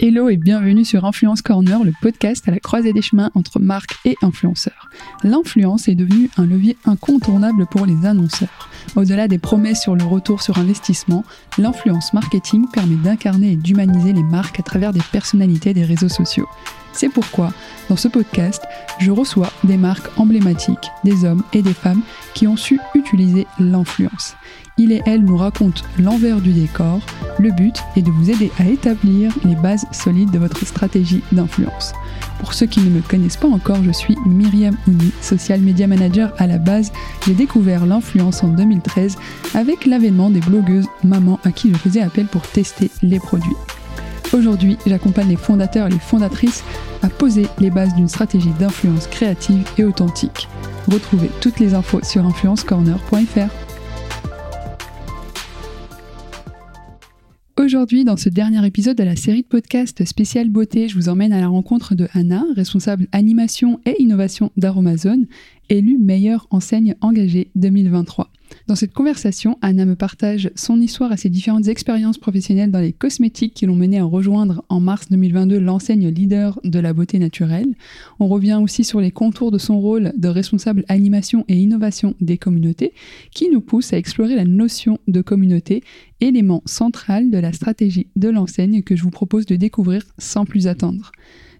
Hello et bienvenue sur Influence Corner, le podcast à la croisée des chemins entre marques et influenceurs. L'influence est devenue un levier incontournable pour les annonceurs. Au-delà des promesses sur le retour sur investissement, l'influence marketing permet d'incarner et d'humaniser les marques à travers des personnalités des réseaux sociaux. C'est pourquoi, dans ce podcast, je reçois des marques emblématiques, des hommes et des femmes qui ont su utiliser l'influence il et elle nous racontent l'envers du décor. Le but est de vous aider à établir les bases solides de votre stratégie d'influence. Pour ceux qui ne me connaissent pas encore, je suis Myriam Ouni, social media manager à la base. J'ai découvert l'influence en 2013 avec l'avènement des blogueuses mamans à qui je faisais appel pour tester les produits. Aujourd'hui, j'accompagne les fondateurs et les fondatrices à poser les bases d'une stratégie d'influence créative et authentique. Retrouvez toutes les infos sur influencecorner.fr. Aujourd'hui, dans ce dernier épisode de la série de podcasts spécial beauté, je vous emmène à la rencontre de Anna, responsable animation et innovation d'Aromazone, élue meilleure enseigne engagée 2023. Dans cette conversation, Anna me partage son histoire et ses différentes expériences professionnelles dans les cosmétiques qui l'ont menée à rejoindre en mars 2022 l'enseigne leader de la beauté naturelle. On revient aussi sur les contours de son rôle de responsable animation et innovation des communautés qui nous pousse à explorer la notion de communauté, élément central de la stratégie de l'enseigne que je vous propose de découvrir sans plus attendre.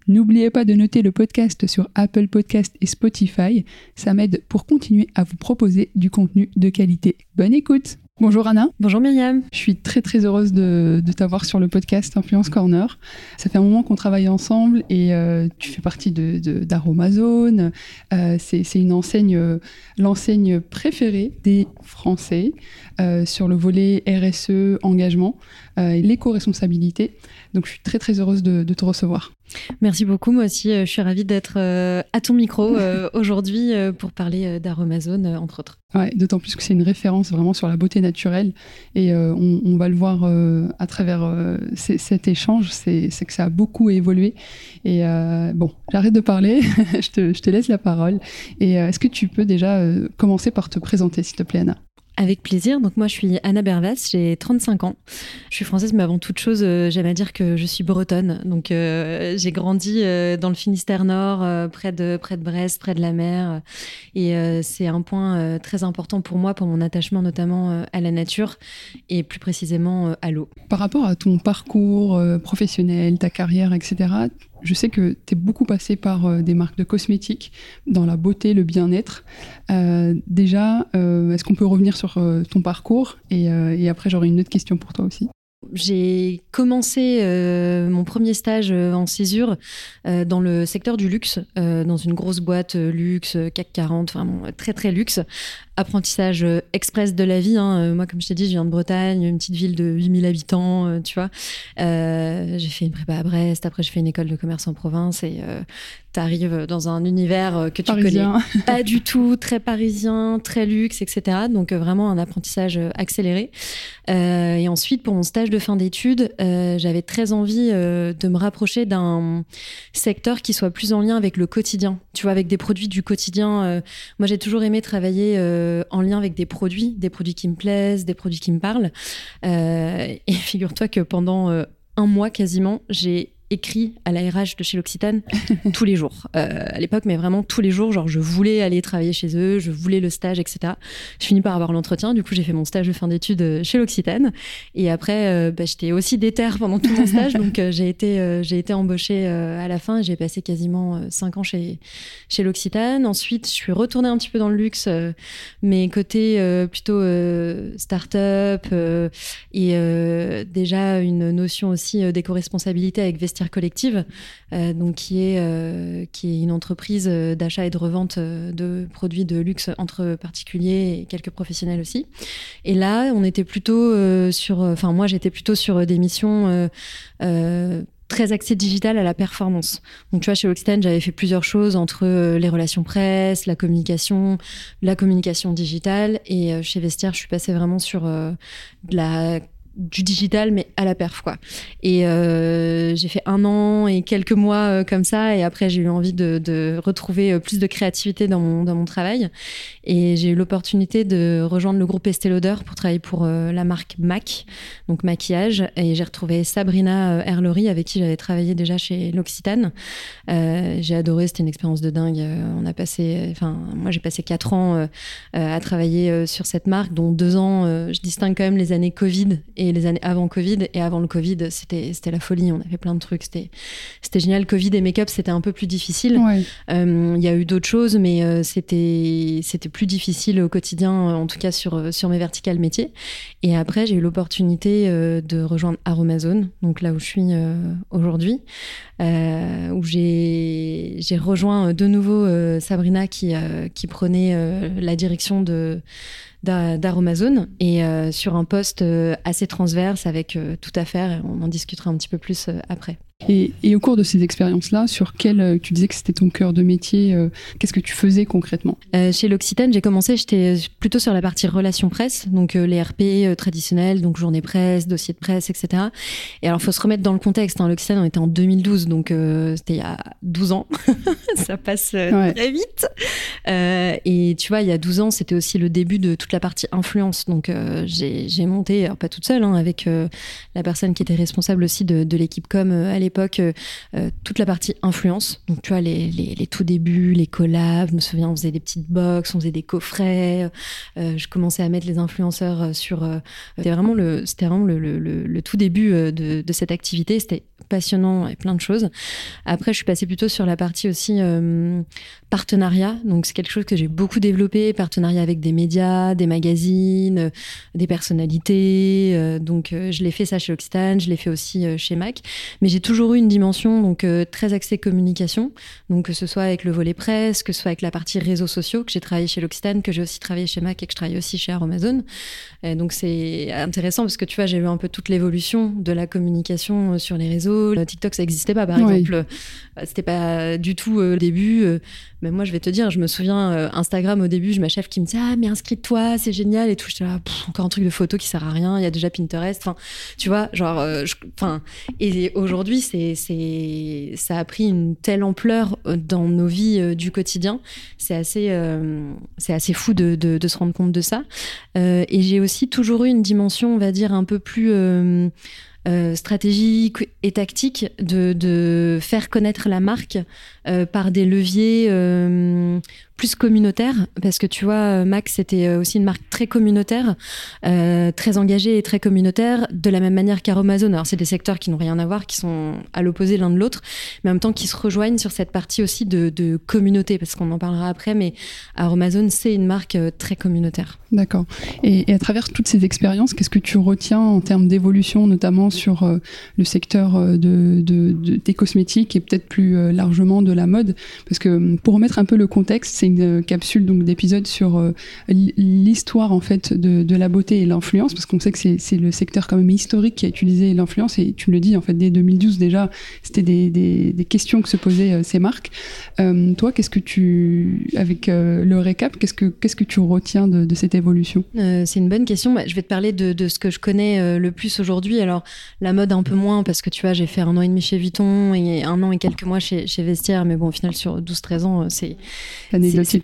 N'oubliez pas de noter le podcast sur Apple Podcast et Spotify. Ça m'aide pour continuer à vous proposer du contenu de qualité. Bonne écoute Bonjour Anna. Bonjour Myriam. Je suis très très heureuse de, t'avoir sur le podcast Influence Corner. Ça fait un moment qu'on travaille ensemble et euh, tu fais partie d'Aromazone. De, euh, c'est une enseigne, euh, l'enseigne préférée des Français sur le volet RSE, engagement, l'éco-responsabilité. Donc je suis très très heureuse de, te recevoir. Merci beaucoup. Moi aussi, je suis ravie d'être à ton micro aujourd'hui pour parler d'Aromazone, entre autres. Ouais, d'autant plus que c'est une référence vraiment sur la beauté naturelle. Et euh, on, va le voir euh, à travers euh, cet échange, c'est que ça a beaucoup évolué. Et bon, j'arrête de parler, je, te, je, te, laisse la parole. Et est-ce que tu peux déjà commencer par te présenter, s'il te plaît, Anna? Avec plaisir. Donc moi, je suis Anna Bervas, j'ai 35 ans. Je suis française, mais avant toute chose, euh, j'aime à dire que je suis bretonne. Donc euh, j'ai grandi euh, dans le Finistère Nord, près de près de Brest, près de la mer. Et c'est un point très important pour moi, pour mon attachement notamment à la nature et plus précisément à l'eau. Par rapport à ton parcours professionnel, ta carrière, etc. Je sais que tu es beaucoup passé par euh, des marques de cosmétiques dans la beauté, le bien-être. Euh, déjà, euh, est-ce qu'on peut revenir sur ton parcours et, après, j'aurai une autre question pour toi aussi. J'ai commencé mon premier stage en césure dans le secteur du luxe, dans une grosse boîte luxe, CAC 40, vraiment très très luxe, apprentissage euh, express de la vie. Hein. Euh, moi, comme je t'ai dit, je viens de Bretagne, une petite ville de 8000 habitants, euh, tu vois. j'ai fait une prépa à Brest, après j'ai fait une école de commerce en province et tu arrives dans un univers que tu connais pas du tout, très parisien, très luxe, etc. Donc vraiment un apprentissage accéléré. et ensuite, pour mon stage de fin d'études, j'avais très envie de me rapprocher d'un secteur qui soit plus en lien avec le quotidien, tu vois, avec des produits du quotidien. moi, j'ai toujours aimé travailler euh, en lien avec des produits, des produits qui me plaisent, des produits qui me parlent. Euh, et figure-toi que pendant euh, un mois quasiment, j'ai écrit à la RH de chez l'Occitane tous les jours. Euh, à l'époque, mais vraiment tous les jours. Genre, je voulais aller travailler chez eux, je voulais le stage, etc. Je finis par avoir l'entretien. Du coup, j'ai fait mon stage de fin d'études euh, chez l'Occitane. Et après, euh, bah, j'étais aussi déter pendant tout mon stage. donc, j'ai été, embauchée à la fin. J'ai passé quasiment cinq ans chez, chez l'Occitane. Ensuite, je suis retournée un petit peu dans le luxe, mais côté plutôt start-up et déjà une notion aussi d'éco-responsabilité avec Vestiaire Collective, euh, donc qui est, euh, qui est une entreprise euh, d'achat et de revente de produits de luxe entre particuliers et quelques professionnels aussi. Et là, on était plutôt sur, enfin moi j'étais plutôt sur des missions très axées digital à la performance. Donc tu vois, chez Oxten, j'avais fait plusieurs choses entre les relations presse, la communication, la communication digitale. Et chez Vestiaire, je suis passée vraiment sur de la du digital, mais à la perf, quoi. Et euh, j'ai fait un an et quelques mois euh, comme ça, et après j'ai eu envie de, retrouver euh, plus de créativité dans mon, dans mon travail. Et j'ai eu l'opportunité de rejoindre le groupe Estée Lauder pour travailler pour la marque MAC, donc maquillage. Et j'ai retrouvé Sabrina Herlery, avec qui j'avais travaillé déjà chez l'Occitane. j'ai adoré, c'était une expérience de dingue. On a passé, enfin, moi j'ai passé quatre ans à travailler sur cette marque, dont deux ans, je distingue quand même les années Covid les années avant Covid. Et avant le Covid, c'était, c'était la folie. On avait plein de trucs. C'était, c'était génial. Covid et make-up, c'était un peu plus difficile. Euh, il y a eu d'autres choses, mais euh, c'était, c'était plus difficile au quotidien, en tout cas sur, sur mes verticales métiers. Et après, j'ai eu l'opportunité euh, de rejoindre Aromazone, donc là où je suis aujourd'hui, où j'ai, j'ai rejoint de nouveau Sabrina qui, qui prenait la direction de d'Aromazone et euh, sur un poste euh, assez transverse avec euh, tout à faire. On en discutera un petit peu plus après. Et, au cours de ces expériences-là, sur quel, euh, tu disais que c'était ton cœur de métier, euh, qu'est-ce que tu faisais concrètement? Euh, Chez l'Occitane, j'ai commencé, j'étais plutôt sur la partie relations presse, donc les RP traditionnels, donc journée presse, dossier de presse, etc. Et alors, il faut se remettre dans le contexte. Hein. L'Occitane, on était en 2012, donc c'était il y a 12 ans. Ça passe très vite. et tu vois, il y a 12 ans, c'était aussi le début de toute la partie influence. Donc, j'ai monté, alors pas toute seule, hein, avec la personne qui était responsable aussi de, de l'équipe com à l'époque euh, euh, toute la partie influence. Donc, tu vois, les, les, tout débuts, les collabs. Je me souviens, on faisait des petites box, on faisait des coffrets. Euh, je commençais à mettre les influenceurs sur. c'était vraiment le, c'était vraiment le, le, le, tout début de, de cette activité. C'était passionnant et plein de choses. Après, je suis passée plutôt sur la partie aussi partenariat. Donc, c'est quelque chose que j'ai beaucoup développé. Partenariat avec des médias, des magazines, des personnalités. donc, je l'ai fait ça chez Occitane, je l'ai fait aussi chez Mac. Mais j'ai toujours eu une dimension donc euh, très axée communication, donc que ce soit avec le volet presse, que ce soit avec la partie réseaux sociaux que j'ai travaillé chez l'Occitane, que j'ai aussi travaillé chez Mac et que je travaille aussi chez Amazon. Donc c'est intéressant parce que tu vois, j'ai vu un peu toute l'évolution de la communication euh, sur les réseaux. TikTok ça n'existait pas par exemple, euh, c'était pas du tout le début. Mais moi je vais te dire, je me souviens Instagram au début, je ma chef qui me disait ah mais inscris-toi, c'est génial et tout. J'étais là encore un truc de photo qui sert à rien. Il y a déjà Pinterest. Enfin, tu vois, genre, enfin et aujourd'hui c'est, ça a pris une telle ampleur euh, dans nos vies euh, du quotidien. C'est assez, euh, c'est assez fou de, de, se rendre compte de ça. et j'ai aussi toujours eu une dimension, on va dire, un peu plus stratégique et tactique de, de, faire connaître la marque par des leviers plus communautaire, parce que tu vois, euh, Max, c'était euh, aussi une marque très communautaire, euh, très engagée et très communautaire, de la même manière qu'Aromazone. Alors, c'est des secteurs qui n'ont rien à voir, qui sont à l'opposé l'un de l'autre, mais en même temps qui se rejoignent sur cette partie aussi de, communauté, parce qu'on en parlera après, mais Aromazone, c'est une marque très communautaire. D'accord. Et, à travers toutes ces expériences, qu'est-ce que tu retiens en termes d'évolution, notamment sur le secteur de, des cosmétiques et peut-être plus largement de la mode? Parce que pour remettre un peu le contexte, c'est une capsule donc d'épisodes sur euh, l'histoire en fait de, la beauté et l'influence parce qu'on sait que c'est le secteur quand même historique qui a utilisé l'influence et tu me le dis en fait dès 2012 déjà c'était des, questions que se posaient euh, ces marques. Euh, toi qu'est-ce que tu avec le récap qu'est-ce que qu'est-ce que tu retiens de, cette évolution? C'est une bonne question. Bah, je vais te parler de, ce que je connais le plus aujourd'hui. Alors la mode un peu moins parce que tu vois j'ai fait un an et demi chez Vuitton et un an et quelques mois chez, chez Vestiaire mais bon au final sur 12-13 ans c'est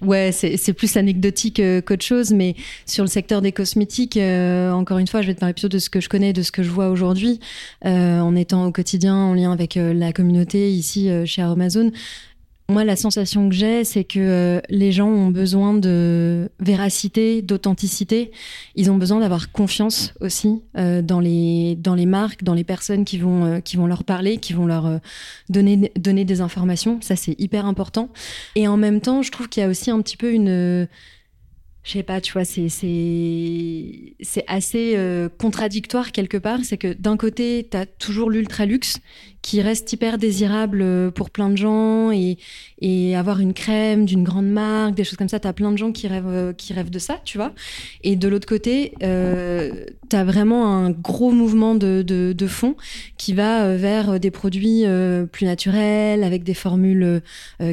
Ouais, c'est plus anecdotique euh, qu'autre chose, mais sur le secteur des cosmétiques, euh, encore une fois, je vais te parler plutôt de ce que je connais, de ce que je vois aujourd'hui, euh, en étant au quotidien en lien avec la communauté ici chez Amazon. Moi, la sensation que j'ai, c'est que euh, les gens ont besoin de véracité, d'authenticité. Ils ont besoin d'avoir confiance aussi euh, dans les dans les marques, dans les personnes qui vont euh, qui vont leur parler, qui vont leur donner donner des informations. Ça, c'est hyper important. Et en même temps, je trouve qu'il y a aussi un petit peu une je sais pas, tu vois, c'est c'est assez contradictoire quelque part. C'est que d'un côté, tu as toujours l'ultra luxe qui reste hyper désirable euh, pour plein de gens et, avoir une crème d'une grande marque, des choses comme ça. Tu as plein de gens qui rêvent, euh, qui rêvent de ça, tu vois. Et de l'autre côté, euh, tu as vraiment un gros mouvement de, de, de fond qui va euh, vers des produits plus naturels, avec des formules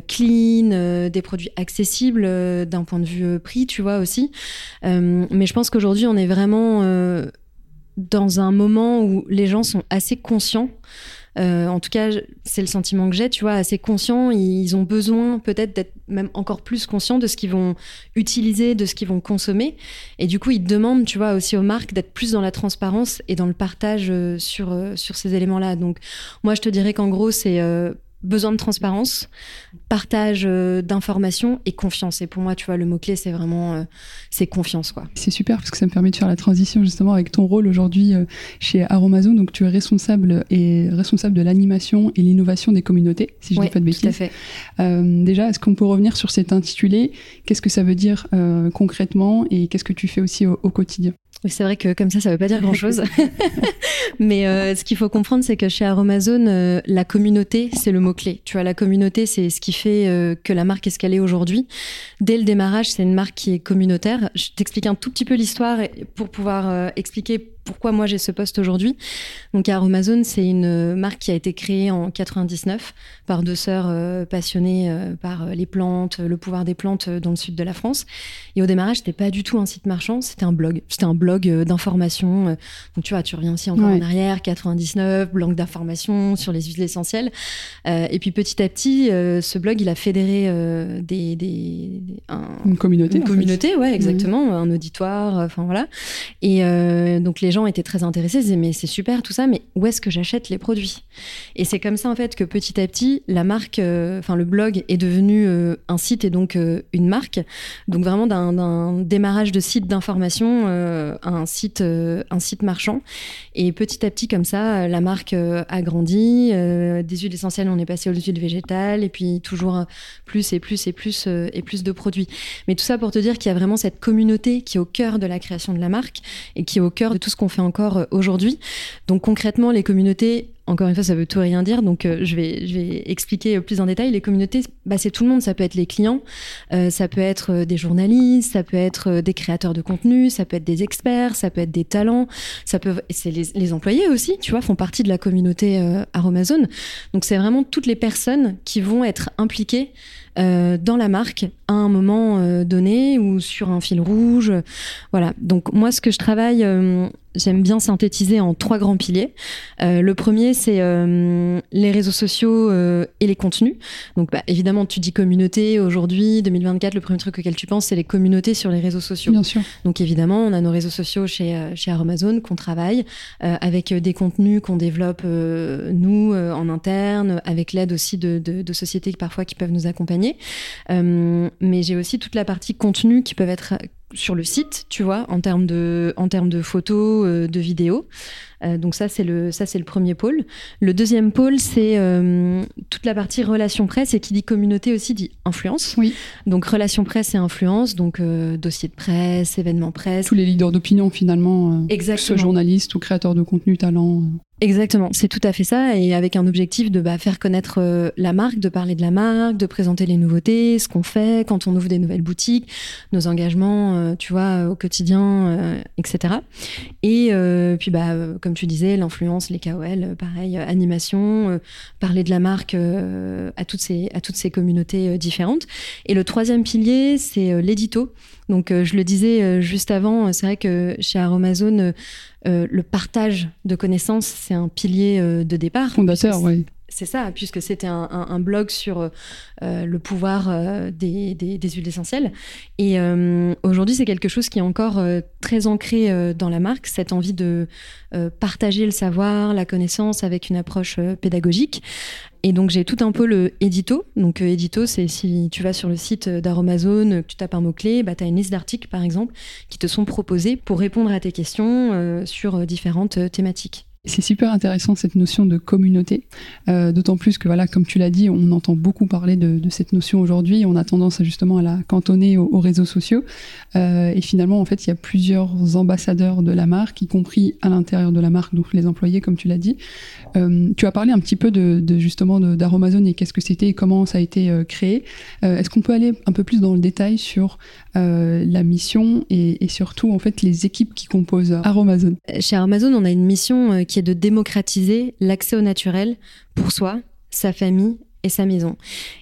clean, des produits accessibles d'un point de vue prix, tu vois aussi. mais je pense qu'aujourd'hui, on est vraiment dans un moment où les gens sont assez conscients euh, en tout cas, c'est le sentiment que j'ai, tu vois, assez conscients. Ils ont besoin peut-être d'être même encore plus conscients de ce qu'ils vont utiliser, de ce qu'ils vont consommer. Et du coup, ils demandent, tu vois, aussi aux marques d'être plus dans la transparence et dans le partage euh, sur, euh, sur ces éléments-là. Donc, moi, je te dirais qu'en gros, c'est besoin de transparence, partage euh, d'informations et confiance. Et pour moi, tu vois, le mot-clé, c'est vraiment euh, c'est confiance. quoi. C'est super parce que ça me permet de faire la transition justement avec ton rôle aujourd'hui euh, chez Aromazone. Donc, tu es responsable et responsable de l'animation et l'innovation des communautés, si je ne dis pas de bêtises. Tout à fait. déjà, est-ce qu'on peut revenir sur cet intitulé? Qu'est-ce que ça veut dire concrètement? Et qu'est-ce que tu fais aussi au quotidien? C'est vrai que comme ça, ça ne veut pas dire grand-chose. Mais euh, ce qu'il faut comprendre, c'est que chez Aromazone, euh, la communauté, c'est le mot-clé. Tu vois, la communauté, c'est ce qui fait euh, que la marque est ce qu'elle est aujourd'hui. Dès le démarrage, c'est une marque qui est communautaire. Je t'explique un tout petit peu l'histoire pour pouvoir expliquer pourquoi moi j'ai ce poste aujourd'hui. Donc Aromazone, c'est une marque qui a été créée en 99 par deux sœurs euh, passionnées euh, par euh, les plantes, le pouvoir des plantes dans le sud de la France. Et au démarrage, c'était pas du tout un site marchand, c'était un blog. C'était un blog d'information. Donc tu vois, tu reviens aussi encore en arrière, 99, blog d'information sur les huiles essentielles. et puis petit à petit, ce blog, il a fédéré des, des, une communauté. Une communauté, ouais, exactement, un auditoire. Enfin voilà. Et donc les les étaient très intéressés, ils disaient mais c'est super tout ça, mais où est-ce que j'achète les produits? Et c'est comme ça en fait que petit à petit, la marque, euh, enfin le blog est devenu euh, un site et donc euh, une marque. Donc vraiment d'un démarrage de site d'information à un site, un site marchand. Et petit à petit comme ça, la marque a grandi. des huiles essentielles, on est passé aux huiles végétales et puis toujours plus et plus et plus et plus de produits. Mais tout ça pour te dire qu'il y a vraiment cette communauté qui est au cœur de la création de la marque et qui est au cœur de tout ce qu'on fait encore euh, aujourd'hui. Donc concrètement, les communautés encore une fois, ça veut tout rien dire, donc euh, je, vais, je vais expliquer plus en détail. Les communautés, bah, c'est tout le monde. Ça peut être les clients, euh, ça peut être des journalistes, ça peut être des créateurs de contenu, ça peut être des experts, ça peut être des talents, ça peut, c'est les, employés aussi, tu vois, font partie de la communauté euh, Aromazone. Donc c'est vraiment toutes les personnes qui vont être impliquées dans la marque à un moment donné ou sur un fil rouge. Voilà. Donc moi, ce que je travaille j'aime bien synthétiser en trois grands piliers. Euh, le premier, c'est euh, les réseaux sociaux euh, et les contenus. Donc, bah, évidemment, tu dis communauté. Aujourd'hui, 2024, le premier truc auquel tu penses, c'est les communautés sur les réseaux sociaux. Bien sûr. Donc, évidemment, on a nos réseaux sociaux chez, chez Amazon qu'on travaille avec des contenus qu'on développe nous en interne, avec l'aide aussi de, de, de, sociétés parfois qui peuvent nous accompagner. Mais j'ai aussi toute la partie contenu qui peuvent être sur le site, tu vois, en termes de, en termes de photos, euh, de vidéos. Euh, donc ça, c'est le, ça, c'est le premier pôle. Le deuxième pôle, c'est euh, toute la partie relation presse et qui dit communauté aussi dit influence. Oui. Donc relation presse et influence, donc dossier de presse, événements presse. Tous les leaders d'opinion finalement. Exactement. Que ce journaliste ou créateur de contenu, talent. Exactement, c'est tout à fait ça, et avec un objectif de bah, faire connaître euh, la marque, de parler de la marque, de présenter les nouveautés, ce qu'on fait quand on ouvre des nouvelles boutiques, nos engagements, euh, tu vois, au quotidien, euh, etc. Et puis, bah, comme tu disais, l'influence, les KOL, pareil, animation, parler de la marque à toutes ces à toutes ces communautés différentes. Et le troisième pilier, c'est l'édito. Donc, je le disais juste avant, c'est vrai que chez Aromazone euh, le partage de connaissances, c'est un pilier euh, de départ. Fondateur. C'est ça, puisque c'était un, blog sur euh, le pouvoir des, huiles essentielles. Et aujourd'hui, c'est quelque chose qui est encore très ancré dans la marque, cette envie de partager le savoir, la connaissance avec une approche pédagogique. Et donc j'ai tout un peu le édito. Donc édito, c'est si tu vas sur le site d'Aromazone, que tu tapes un mot-clé, bah, tu as une liste d'articles par exemple qui te sont proposés pour répondre à tes questions euh, sur euh, différentes euh, thématiques. C'est super intéressant cette notion de communauté, euh, d'autant plus que voilà, comme tu l'as dit, on entend beaucoup parler de, cette notion aujourd'hui. On a tendance à, justement à la cantonner aux, réseaux sociaux, euh, et finalement en fait il y a plusieurs ambassadeurs de la marque, y compris à l'intérieur de la marque, donc les employés comme tu l'as dit. Euh, tu as parlé un petit peu de, justement d'Aromazone et qu'est-ce que c'était et comment ça a été créé. Est-ce qu'on peut aller un peu plus dans le détail sur la mission et, et, surtout en fait les équipes qui composent Aromazone? Chez Aromazone, on a une mission qui est de démocratiser l'accès au naturel pour soi, sa famille et sa maison.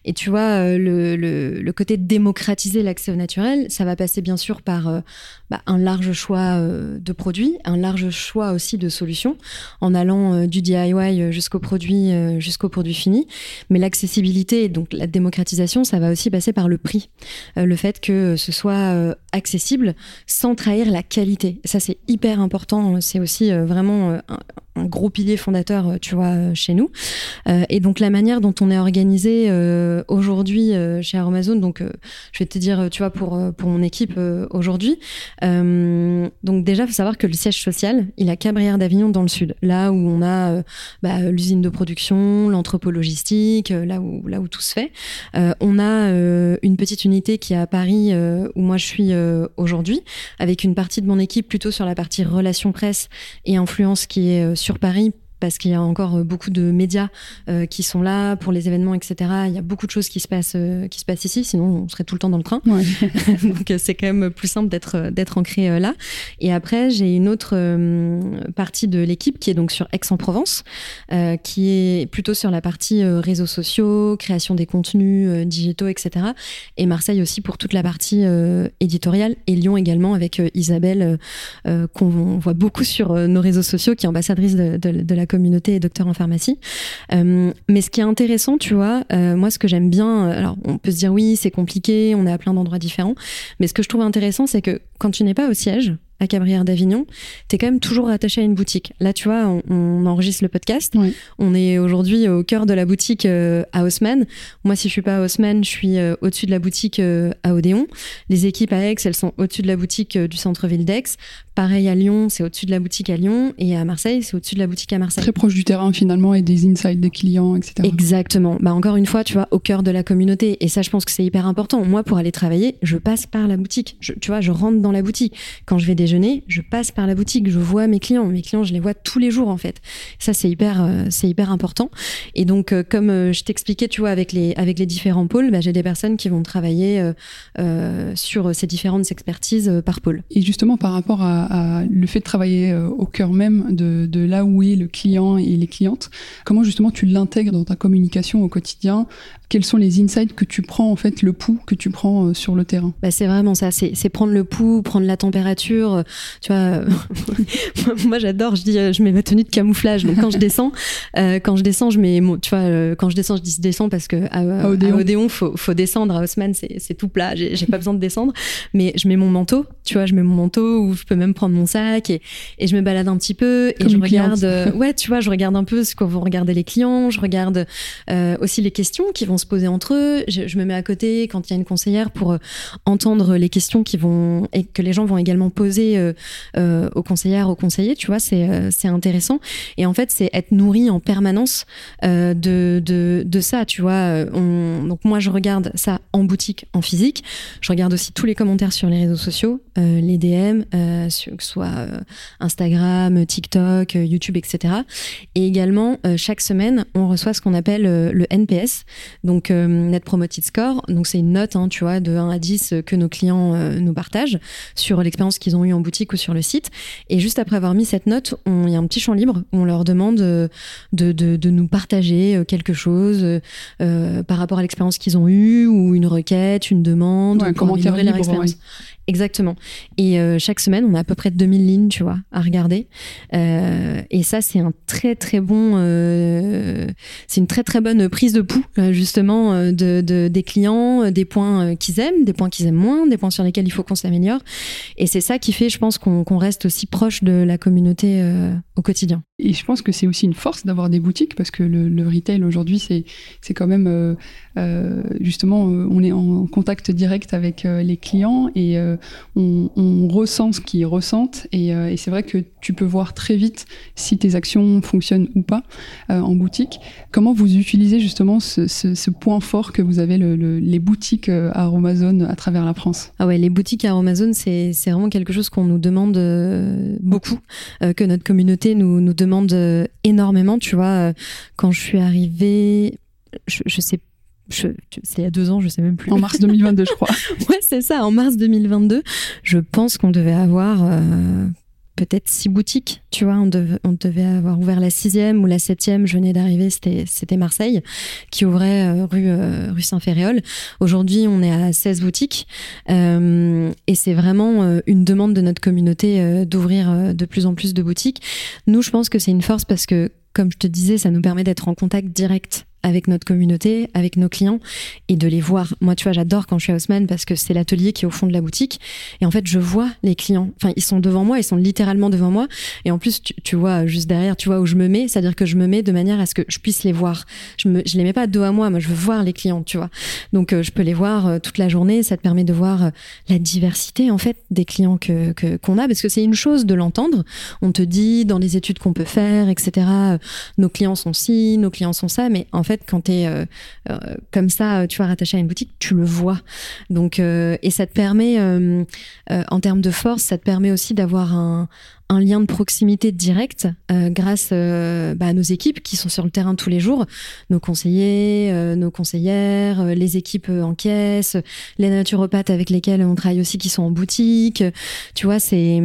Et tu vois, le, le, côté démocratiser l'accès au naturel, ça va passer bien sûr par bah, un large choix de produits, un large choix aussi de solutions, en allant du DIY jusqu'au produit, jusqu'au produit fini. Mais l'accessibilité, donc la démocratisation, ça va aussi passer par le prix. le fait que ce soit accessible sans trahir la qualité. Ça, c'est hyper important. C'est aussi vraiment un, un gros pilier fondateur, euh, tu vois, euh, chez nous. Euh, et donc la manière dont on est organisé aujourd'hui chez Amazon, donc je vais te dire, tu vois, pour pour mon équipe aujourd'hui. donc déjà, faut savoir que le siège social, il a Cabrières d'Avignon dans le sud, là où on a bah, l'usine de production, l'entrepôt logistique, là où là où tout se fait. on a une petite unité qui est à Paris où moi je suis aujourd'hui, avec une partie de mon équipe plutôt sur la partie relations presse et influence qui est sur Paris parce qu'il y a encore euh, beaucoup de médias euh, qui sont là pour les événements, etc. Il y a beaucoup de choses qui se passent, euh, qui se passent ici, sinon on serait tout le temps dans le train. Donc c'est quand même plus simple d'être d'être ancré là. Et après, j'ai une autre partie de l'équipe qui est donc sur Aix-en-Provence, qui est plutôt sur la partie réseaux sociaux, création des contenus digitaux, etc. Et Marseille aussi pour toute la partie éditoriale et Lyon également avec Isabelle qu'on voit beaucoup sur nos réseaux sociaux, qui est ambassadrice de, de, de la communauté et docteur en pharmacie. Euh, mais ce qui est intéressant, tu vois, euh, moi, ce que j'aime bien, euh, alors on peut se dire oui, c'est compliqué, on est à plein d'endroits différents, mais ce que je trouve intéressant, c'est que quand tu n'es pas au siège, à Cabrières d'Avignon, tu es quand même toujours attaché à une boutique. Là, tu vois, on, enregistre le podcast. On est aujourd'hui au cœur de la boutique à Haussmann. Moi, si je suis pas à Haussmann, je suis au-dessus de la boutique à Odéon. Les équipes à Aix, elles sont au-dessus de la boutique du centre-ville d'Aix. Pareil à Lyon, c'est au-dessus de la boutique à Lyon. Et à Marseille, c'est au-dessus de la boutique à Marseille. Très proche du terrain finalement et des insights des clients, etc. Exactement. Bah, encore une fois, tu vois, au cœur de la communauté. Et ça, je pense que c'est hyper important. Moi, pour aller travailler, je passe par la boutique. tu vois, je rentre dans la boutique. Quand je vais déjeuner, je passe par la boutique. Je vois mes clients. Mes clients, je les vois tous les jours, en fait. Ça, c'est hyper, euh, c'est hyper important. Et donc, euh, comme euh, je t'expliquais, tu vois, avec les, avec les différents pôles, bah, j'ai des personnes qui vont travailler sur ces différentes expertises par pôle. Et justement, par rapport à, à le fait de travailler euh, au cœur même de, de, là où est le client et les clientes. Comment justement tu l'intègres dans ta communication au quotidien? Quels sont les insights que tu prends en fait le pouls que tu prends euh, sur le terrain? Bah, c'est vraiment ça. C'est prendre le pouls prendre la température euh, tu vois moi j'adore je dis je mets ma tenue de camouflage. Donc quand je descends quand je descends je mets tu vois quand je descends je dis descends parce que à, à Odéon, faut, faut descendre. À Haussmann c'est tout plat. J'ai pas besoin de descendre. Mais je mets mon manteau tu vois je mets mon manteau ou je peux même prendre mon sac et, et je me balade un petit peu et je regarde ouais tu vois je regarde un peu ce que vont regarder les clients je regarde aussi les questions qui vont se poser entre eux. Je, me mets à côté quand il y a une conseillère pour euh, entendre les questions qui vont et que les gens vont également poser euh, euh, aux conseillères, aux conseillers. Tu vois, c'est c'est intéressant. Et en fait, c'est être nourri en permanence de, de, de ça. Tu vois, on, donc moi je regarde ça en boutique, en physique. Je regarde aussi tous les commentaires sur les réseaux sociaux, les DM, que ce soit Instagram, TikTok, YouTube, etc. Et également chaque semaine, on reçoit ce qu'on appelle le NPS. Donc euh, Net Promoted Score, donc c'est une note, hein, tu vois, de 1 à 10 que nos clients euh, nous partagent sur l'expérience qu'ils ont eue en boutique ou sur le site. Et juste après avoir mis cette note, il y a un petit champ libre où on leur demande euh, de, de, de nous partager quelque chose par rapport à l'expérience qu'ils ont eue ou une requête, une demande, ouais, comment améliorer leur expérience. Exactement. Et euh, chaque semaine, on a à peu près 2000 lignes, tu vois, à regarder. Euh, et ça, c'est un très très bon, euh, c'est une très très bonne prise de pouls justement de, de, des clients, des points qu'ils aiment, des points qu'ils aiment moins, des points sur lesquels il faut qu'on s'améliore. Et c'est ça qui fait, je pense, qu'on reste aussi proche de la communauté au quotidien. Et je pense que c'est aussi une force d'avoir des boutiques parce que le, le retail aujourd'hui, c'est quand même justement, on est en contact direct avec les clients et on, ressent ce qu'ils ressentent. Et, et c'est vrai que tu peux voir très vite si tes actions fonctionnent ou pas en boutique. Comment vous utilisez justement ce, point fort que vous avez, le, les boutiques à Amazon à travers la France? Ah ouais, les boutiques à Amazon, c'est vraiment quelque chose qu'on nous demande beaucoup, que notre communauté nous, nous demande énormément. Tu vois, quand je suis arrivée, je, je sais c'est il y a deux ans, je sais même plus. En mars 2022, je crois. ouais, c'est ça, en mars 2022. Je pense qu'on devait avoir euh, peut-être six boutiques, tu vois. On, devait avoir ouvert la sixième ou la septième. Je venais d'arriver, c'était Marseille, qui ouvrait euh, rue, euh, rue Saint-Féréol. Aujourd'hui, on est à 16 boutiques. et c'est vraiment une demande de notre communauté d'ouvrir de plus en plus de boutiques. Nous, je pense que c'est une force parce que comme je te disais, ça nous permet d'être en contact direct avec notre communauté, avec nos clients et de les voir. Moi, tu vois, j'adore quand je suis à Haussmann parce que c'est l'atelier qui est au fond de la boutique et en fait, je vois les clients. Enfin, ils sont devant moi, ils sont littéralement devant moi et en plus, tu, vois, juste derrière, tu vois où je me mets, c'est-à-dire que je me mets de manière à ce que je puisse les voir. Je me, je les mets pas dos à moi, moi, je veux voir les clients, tu vois. Donc, euh, je peux les voir euh, toute la journée. Ça te permet de voir euh, la diversité en fait des clients que qu'on a parce que c'est une chose de l'entendre. On te dit dans les études qu'on peut faire, etc. nos clients sont ci, nos clients sont ça, mais en quand tu es euh, euh, comme ça, tu vois, rattaché à une boutique, tu le vois. Donc, euh, et ça te permet, en termes de force, ça te permet aussi d'avoir un, lien de proximité direct grâce bah, à nos équipes qui sont sur le terrain tous les jours, nos conseillers, nos conseillères, les équipes en caisse, les naturopathes avec lesquels on travaille aussi qui sont en boutique. Tu vois, c'est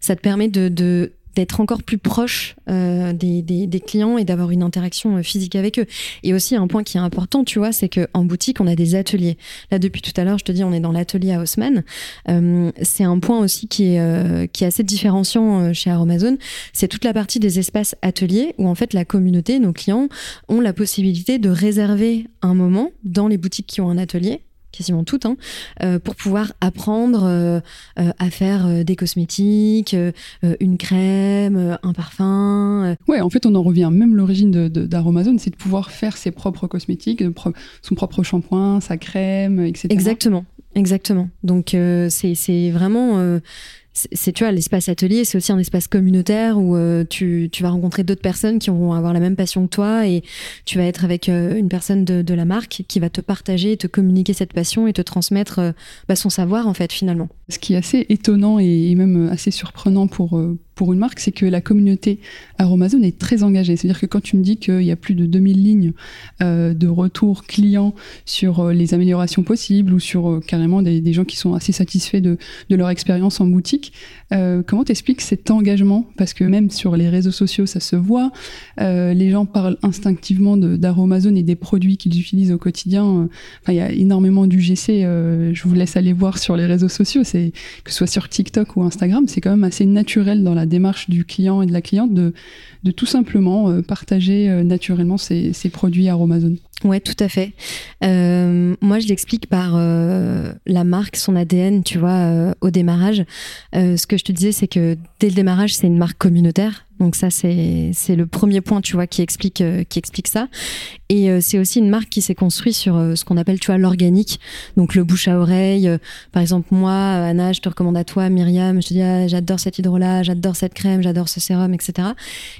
ça te permet de d'être encore plus proche euh, des, des, clients et d'avoir une interaction euh, physique avec eux. Et aussi un point qui est important, tu vois, c'est qu'en boutique on a des ateliers. Là depuis tout à l'heure, je te dis, on est dans l'atelier à Haussmann. Euh, c'est un point aussi qui est qui est assez différenciant chez Aromazone. C'est toute la partie des espaces ateliers où en fait la communauté, nos clients ont la possibilité de réserver un moment dans les boutiques qui ont un atelier quasiment toutes, hein, euh, pour pouvoir apprendre euh, euh, à faire des cosmétiques, une crème, un parfum. Ouais, en fait, on en revient. Même l'origine d'Aromazone, de, c'est de pouvoir faire ses propres cosmétiques, son propre shampoing, sa crème, etc. Exactement, exactement. Donc, c'est vraiment c'est tu vois l'espace atelier c'est aussi un espace communautaire où euh, tu, tu, vas rencontrer d'autres personnes qui vont avoir la même passion que toi et tu vas être avec euh, une personne de, de, la marque qui va te partager te communiquer cette passion et te transmettre euh, bah, son savoir en fait finalement. Ce qui est assez étonnant et, même assez surprenant pour pour une marque, c'est que la communauté Aromazone est très engagée. C'est-à-dire que quand tu me dis qu'il y a plus de 2000 lignes euh, de retour clients sur euh, les améliorations possibles ou sur euh, carrément des, gens qui sont assez satisfaits de, leur expérience en boutique, comment t'expliques cet engagement? Parce que même sur les réseaux sociaux, ça se voit. les gens parlent instinctivement d'Aromazone et des produits qu'ils utilisent au quotidien. il y a énormément d'UGC. je vous laisse aller voir sur les réseaux sociaux. Que ce soit sur TikTok ou Instagram, c'est quand même assez naturel dans la démarche du client et de la cliente de, tout simplement euh, partager euh, naturellement ces, ces produits Aromazone. Ouais, tout à fait. Euh, moi, je l'explique par la marque, son ADN, tu vois, au démarrage. ce que je te disais, c'est que dès le démarrage, c'est une marque communautaire. Donc ça, c'est le premier point, tu vois, qui explique, euh, qui explique ça. Et euh, c'est aussi une marque qui s'est construite sur euh, ce qu'on appelle, tu vois, l'organique. Donc le bouche à oreille. par exemple, moi, Anna, je te recommande à toi, Myriam, je te dis, ah, j'adore cette hydrolat, j'adore cette crème, j'adore ce sérum, etc.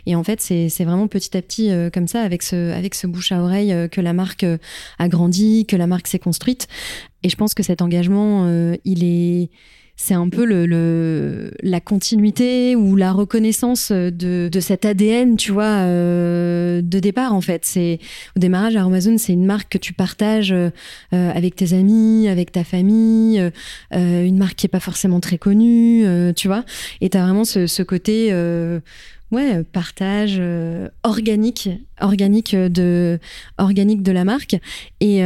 Et en fait, c'est vraiment petit à petit comme ça, avec ce, avec ce bouche à oreille, que la marque a grandi, que la marque s'est construite. Et je pense que cet engagement, il est c'est un peu le, la continuité ou la reconnaissance de, de cet ADN, tu vois, euh, de départ en fait. C'est au démarrage, Amazon, c'est une marque que tu partages euh, avec tes amis, avec ta famille, euh, une marque qui est pas forcément très connue, tu vois. Et tu as vraiment ce, côté ouais, partage organique, organique de, organique de la marque. Et,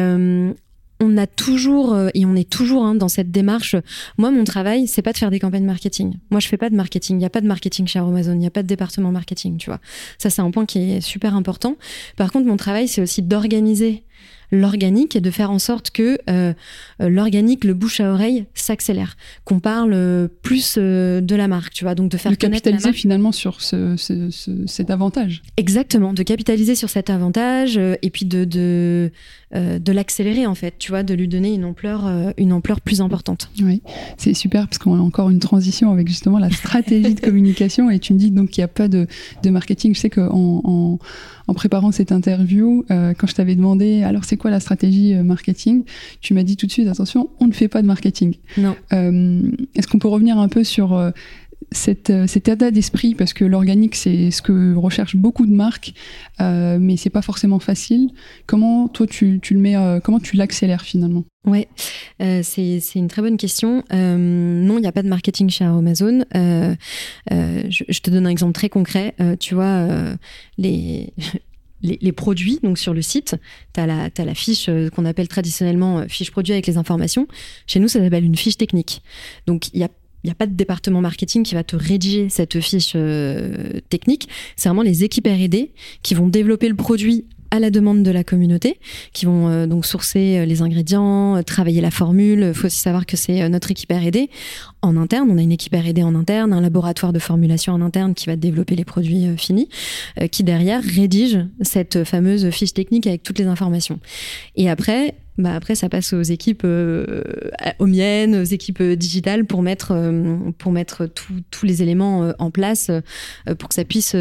on a toujours euh, et on est toujours hein, dans cette démarche. Moi, mon travail, c'est pas de faire des campagnes marketing. Moi, je fais pas de marketing. Il y a pas de marketing chez Amazon. Il y a pas de département marketing. Tu vois. Ça, c'est un point qui est super important. Par contre, mon travail, c'est aussi d'organiser l'organique et de faire en sorte que euh, euh, l'organique, le bouche à oreille, s'accélère, qu'on parle euh, plus de la marque, tu vois, donc de faire de capitaliser finalement sur ce, cet avantage. Exactement, de capitaliser sur cet avantage et puis de de, de l'accélérer en fait, tu vois, de lui donner une ampleur une ampleur plus importante. Oui, c'est super parce qu'on a encore une transition avec justement la stratégie de communication et tu me dis donc qu'il n'y a pas de, de marketing. Je sais qu'en en, en préparant cette interview, quand je t'avais demandé alors c'est quoi la stratégie euh, marketing Tu m'as dit tout de suite, attention, on ne fait pas de marketing. Non. Euh, est-ce qu'on peut revenir un peu sur euh, cet état d'esprit, parce que l'organique, c'est ce que recherchent beaucoup de marques, mais c'est pas forcément facile. Comment toi tu, tu le mets, comment tu l'accélères finalement? Ouais, c'est une très bonne question. non, il n'y a pas de marketing chez Amazon. Je, te donne un exemple très concret. tu vois, les les, produits donc sur le site. Tu as, la, fiche euh, qu'on appelle traditionnellement euh, fiche produit avec les informations. Chez nous, ça s'appelle une fiche technique. Donc, il y a il n'y a pas de département marketing qui va te rédiger cette fiche euh, technique. C'est vraiment les équipes R&D qui vont développer le produit à la demande de la communauté, qui vont euh, donc sourcer euh, les ingrédients, euh, travailler la formule. Il faut aussi savoir que c'est notre équipe R&D en interne. On a une équipe R&D en interne, un laboratoire de formulation en interne qui va développer les produits finis, qui derrière rédige cette fameuse fiche technique avec toutes les informations. Et après, bah après ça passe aux équipes euh, aux miennes, aux équipes euh, digitales pour mettre euh, pour mettre tous les éléments en place pour que ça puisse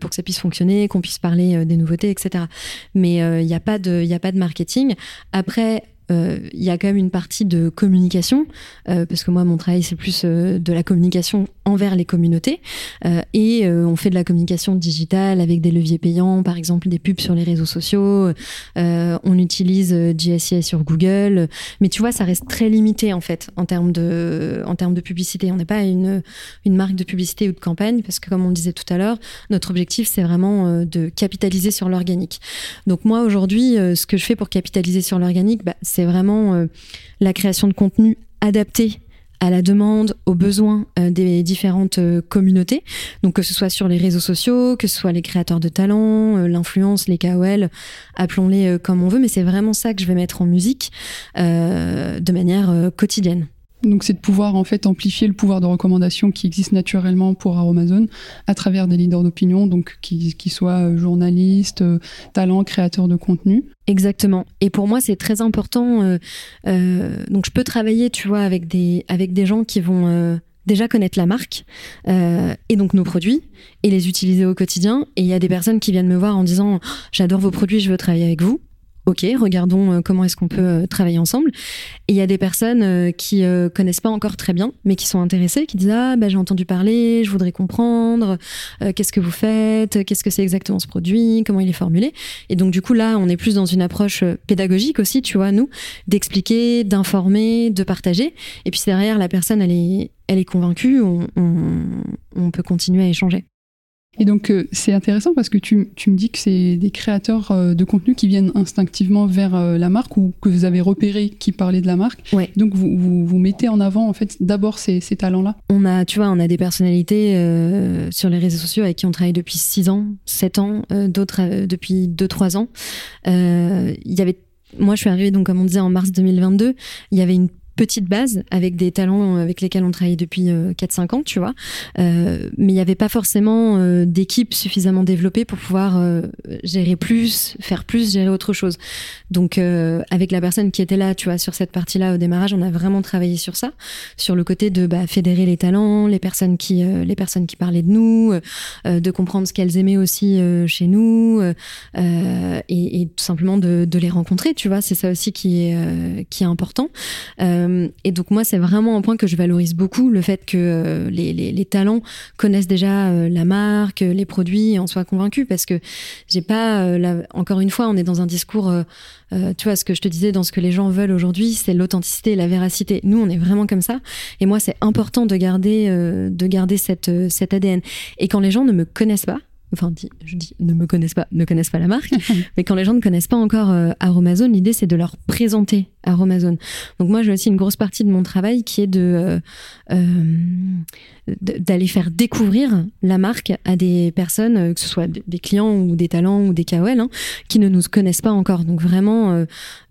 pour que ça puisse fonctionner, qu'on puisse parler des nouveautés, etc. Mais il n'y a pas de il a pas de marketing. Après euh, il y a quand même une partie de communication, euh, parce que moi, mon travail, c'est plus euh, de la communication envers les communautés. et on fait de la communication digitale avec des leviers payants, par exemple des pubs sur les réseaux sociaux. on utilise GSI sur Google. Mais tu vois, ça reste très limité, en fait, en termes de, en termes de publicité. On n'est pas une, une marque de publicité ou de campagne, parce que comme on disait tout à l'heure, notre objectif, c'est vraiment de capitaliser sur l'organique. Donc moi, aujourd'hui, ce que je fais pour capitaliser sur l'organique, bah, c'est vraiment euh, la création de contenu adapté à la demande, aux besoins euh, des différentes euh, communautés. Donc que ce soit sur les réseaux sociaux, que ce soit les créateurs de talent, l'influence, les KOL, appelons-les comme on veut, mais c'est vraiment ça que je vais mettre en musique de manière quotidienne. Donc c'est de pouvoir en fait amplifier le pouvoir de recommandation qui existe naturellement pour Aromazone à travers des leaders d'opinion, donc qui, qui soient euh, journalistes, euh, talents, créateurs de contenu. Exactement. Et pour moi c'est très important. Euh, donc je peux travailler, tu vois, avec des avec des gens qui vont déjà connaître la marque et donc nos produits et les utiliser au quotidien. Et il y a des personnes qui viennent me voir en disant j'adore vos produits, je veux travailler avec vous ok, regardons euh, comment est-ce qu'on peut euh, travailler ensemble. Et il y a des personnes euh, qui connaissent pas encore très bien, mais qui sont intéressées, qui disent ah bah, j'ai entendu parler, je voudrais comprendre, qu'est-ce que vous faites, qu'est-ce que c'est exactement ce produit, comment il est formulé. Et donc du coup là, on est plus dans une approche pédagogique aussi, tu vois, nous, d'expliquer, d'informer, de partager. Et puis derrière, la personne elle est elle est convaincue, on peut continuer à échanger. Et donc euh, c'est intéressant parce que tu, tu me dis que c'est des créateurs euh, de contenu qui viennent instinctivement vers euh, la marque ou que vous avez repéré qui parlait de la marque. Ouais. Donc vous, vous, vous, mettez en avant en fait d'abord ces, ces talents-là. On a, tu vois, on a des personnalités sur les réseaux sociaux avec qui on travaille depuis 6 ans, 7 ans, d'autres depuis 2-3 ans. Il y avait moi, je suis arrivée, donc, comme on disait, en mars 2022. Il y avait une petite base avec des talents avec lesquels on travaille depuis 4-5 euh, ans, tu vois. Euh, mais il n'y avait pas forcément euh, d'équipe suffisamment développée pour pouvoir gérer plus, faire plus, gérer autre chose. Donc avec la personne qui était là, tu vois, sur cette partie-là au démarrage, on a vraiment travaillé sur ça, sur le côté de bah, fédérer les talents, les personnes qui, les personnes qui parlaient de nous, de comprendre ce qu'elles aimaient aussi chez nous, et, tout simplement de, les rencontrer, tu vois. C'est ça aussi qui est, important. Euh, et donc moi, c'est vraiment un point que je valorise beaucoup, le fait que euh, les, les, talents connaissent déjà euh, la marque, les produits, et en soient convaincus, parce que j'ai pas, encore une fois, on est dans un discours, tu vois, ce que je te disais, dans ce que les gens veulent aujourd'hui, c'est l'authenticité la véracité. Nous, on est vraiment comme ça, et moi, c'est important de garder, de garder cette, cet ADN. Et quand les gens ne me connaissent pas, enfin je dis ne me connaissent pas, ne connaissent pas la marque, mais quand les gens ne connaissent pas encore euh, Aromazone, l'idée c'est de leur présenter Aromazone. Donc moi j'ai aussi une grosse partie de mon travail qui est de euh, euh, d'aller faire découvrir la marque à des personnes, que ce soit des clients ou des talents ou des KOL, hein, qui ne nous connaissent pas encore. Donc vraiment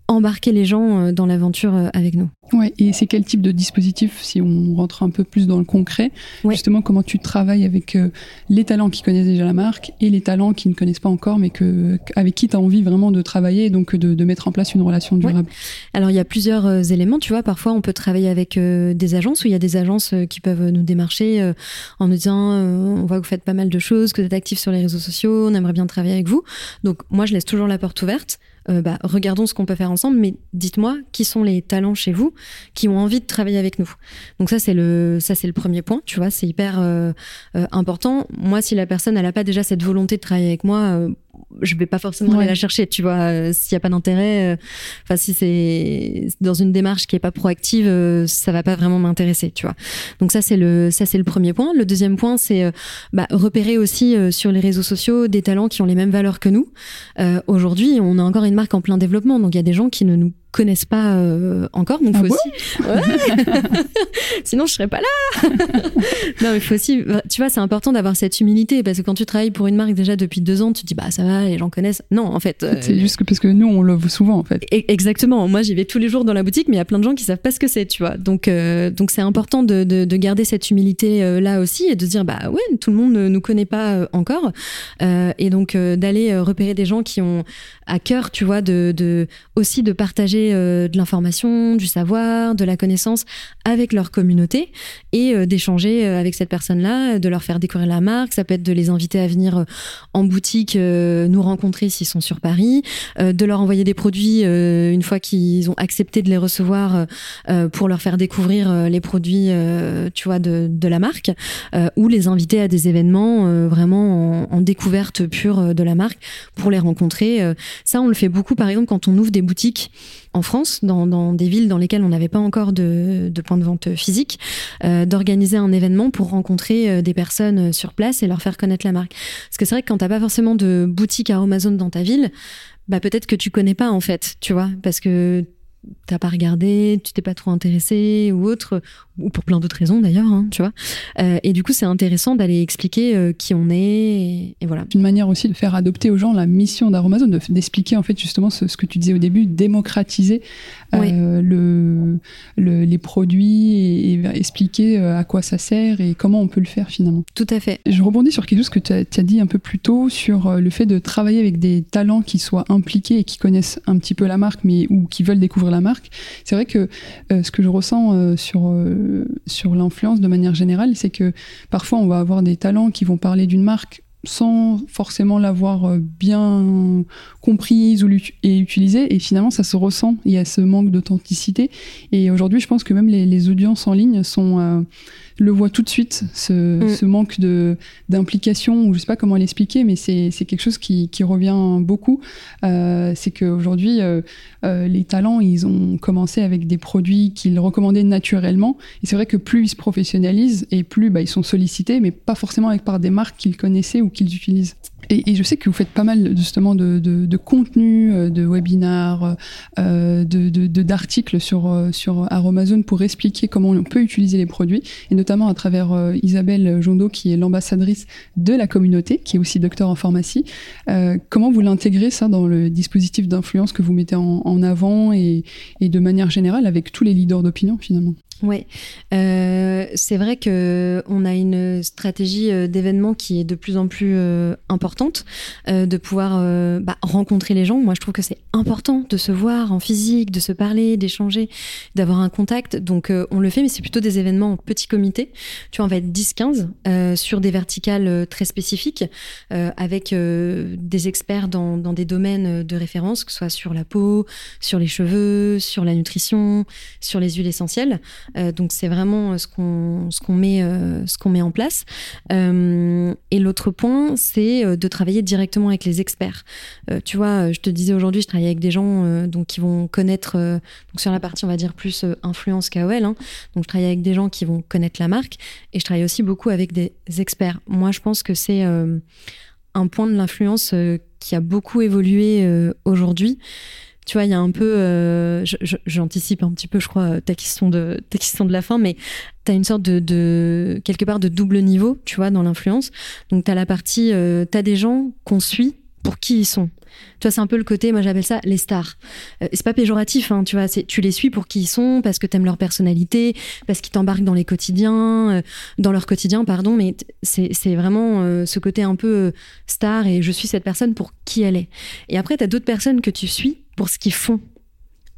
embarquer les gens euh, dans l'aventure euh, avec nous. Ouais, et c'est quel type de dispositif, si on rentre un peu plus dans le concret, justement comment tu travailles avec euh, les talents qui connaissent déjà la marque et les talents qui ne connaissent pas encore, mais que, avec qui tu as envie vraiment de travailler et donc de, de, mettre en place une relation durable? Alors il y a plusieurs éléments, tu vois, parfois on peut travailler avec des agences, où il y a des agences qui peuvent nous démarcher en nous disant on voit que vous faites pas mal de choses, que vous êtes actifs sur les réseaux sociaux, on aimerait bien travailler avec vous. Donc moi je laisse toujours la porte ouverte. bah, regardons ce qu'on peut faire ensemble, mais dites-moi qui sont les talents chez vous qui ont envie de travailler avec nous? Donc ça c'est le ça c'est le premier point, tu vois, c'est hyper important. Moi, si la personne elle a pas déjà cette volonté de travailler avec moi je vais pas forcément aller la chercher, tu vois, euh, s'il y a pas d'intérêt. Euh, enfin, si c'est dans une démarche qui est pas proactive, euh, ça va pas vraiment m'intéresser, tu vois. Donc ça c'est le ça c'est le premier point. Le deuxième point c'est bah, repérer aussi sur les réseaux sociaux des talents qui ont les mêmes valeurs que nous. Aujourd'hui, on a encore une marque en plein développement, donc il y a des gens qui ne nous connaissent pas euh, encore. Donc, ah faut aussi. Sinon, je serais pas là. non, mais faut aussi. Tu vois, c'est important d'avoir cette humilité parce que quand tu travailles pour une marque déjà depuis deux ans, tu te dis bah ça va, les gens connaissent. Non, en fait. Euh, c'est juste que parce que nous, on le voit souvent en fait. E-, exactement. Moi, j'y vais tous les jours dans la boutique, mais il y a plein de gens qui savent pas ce que c'est, tu vois. Donc, euh, donc c'est important de, de, de, garder cette humilité là aussi et de se dire bah ouais, tout le monde ne nous connaît pas encore, et donc d'aller repérer des gens qui ont à cœur, tu vois, de, de aussi de partager euh, de l'information, du savoir, de la connaissance avec leur communauté et euh, d'échanger euh, avec cette personne-là, de leur faire découvrir la marque. Ça peut être de les inviter à venir en boutique nous rencontrer s'ils sont sur Paris, de leur envoyer des produits une fois qu'ils ont accepté de les recevoir pour leur faire découvrir les produits, tu vois, de, la marque, ou les inviter à des événements vraiment en, en, découverte pure de la marque pour les rencontrer. Ça, on le fait beaucoup, par exemple, quand on ouvre des boutiques en France, dans, des villes dans lesquelles on n'avait pas encore de, de point de vente physique, euh, d'organiser un événement pour rencontrer euh, des personnes sur place et leur faire connaître la marque. Parce que c'est vrai que quand t'as pas forcément de boutique à Amazon dans ta ville, bah peut-être que tu connais pas en fait, tu vois, parce que t'as pas regardé, tu t'es pas trop intéressé ou autre, ou pour plein d'autres raisons d'ailleurs, hein, tu vois. Euh, et du coup, c'est intéressant d'aller expliquer euh, qui on est, et, voilà. Une manière aussi de faire adopter aux gens la mission d'Aromazone, d'expliquer en fait justement ce, que tu disais au début, démocratiser euh, le, les produits et, expliquer à quoi ça sert et comment on peut le faire finalement. Tout à fait. Je rebondis sur quelque chose que tu as, as, dit un peu plus tôt sur le fait de travailler avec des talents qui soient impliqués et qui connaissent un petit peu la marque, mais ou qui veulent découvrir la marque. C'est vrai que ce que je ressens sur sur l'influence de manière générale, c'est que parfois on va avoir des talents qui vont parler d'une marque sans forcément l'avoir euh, bien comprise ou et utilisée et finalement ça se ressent. Il y a ce manque d'authenticité. Et aujourd'hui je pense que même les, audiences en ligne sont euh, le voit tout de suite, ce, mm. ce manque de d'implication, ou je sais pas comment l'expliquer, mais c'est quelque chose qui, qui, revient beaucoup. Euh, c'est qu'aujourd'hui, euh, euh, les talents, ils ont commencé avec des produits qu'ils recommandaient naturellement. Et c'est vrai que plus ils se professionnalisent et plus bah, ils sont sollicités, mais pas forcément avec par des marques qu'ils connaissaient ou qu'ils utilisent. Et, je sais que vous faites pas mal justement de, de, de contenu, euh, de webinars, euh, de d'articles sur euh, sur Aromazone pour expliquer comment on peut utiliser les produits, et notamment à travers euh, Isabelle Jondot qui est l'ambassadrice de la communauté, qui est aussi docteur en pharmacie. Euh, comment vous l'intégrez ça dans le dispositif d'influence que vous mettez en, en avant et, et de manière générale avec tous les leaders d'opinion finalement? Oui, euh, c'est vrai que on a une stratégie euh, d'événement qui est de plus en plus euh, importante, euh, de pouvoir euh, bah, rencontrer les gens. Moi, je trouve que c'est important de se voir en physique, de se parler, d'échanger, d'avoir un contact. Donc, on le fait, mais c'est plutôt des événements en petit comité. Tu vois, on va être 10-15 sur des verticales très spécifiques, avec des experts dans, dans des domaines de référence, que ce soit sur la peau, sur les cheveux, sur la nutrition, sur les huiles essentielles. Euh, donc c'est vraiment euh, ce qu'on ce qu'on met euh, ce qu'on met en place. et l'autre point, c'est de travailler directement avec les experts. tu vois, je te disais aujourd'hui, je travaille avec des gens donc qui vont connaître donc sur la partie on va dire plus influence KOL. Hein, donc je travaille avec des gens qui vont connaître la marque et je travaille aussi beaucoup avec des experts. Moi, je pense que c'est un point de l'influence qui a beaucoup évolué aujourd'hui tu vois, il y a un peu, euh, j'anticipe un petit peu, je crois, ta question de, ta question de la fin, mais tu as une sorte de, de, quelque part, de double niveau, tu vois, dans l'influence. Donc, tu as la partie, euh, tu des gens qu'on suit pour qui ils sont. Tu vois, c'est un peu le côté, moi j'appelle ça les stars. Euh, c'est pas péjoratif, hein, tu vois, tu les suis pour qui ils sont, parce que t'aimes leur personnalité, parce qu'ils t'embarquent dans les quotidiens, euh, dans leur quotidien, pardon, mais c'est vraiment euh, ce côté un peu star et je suis cette personne pour qui elle est. Et après, t'as d'autres personnes que tu suis pour ce qu'ils font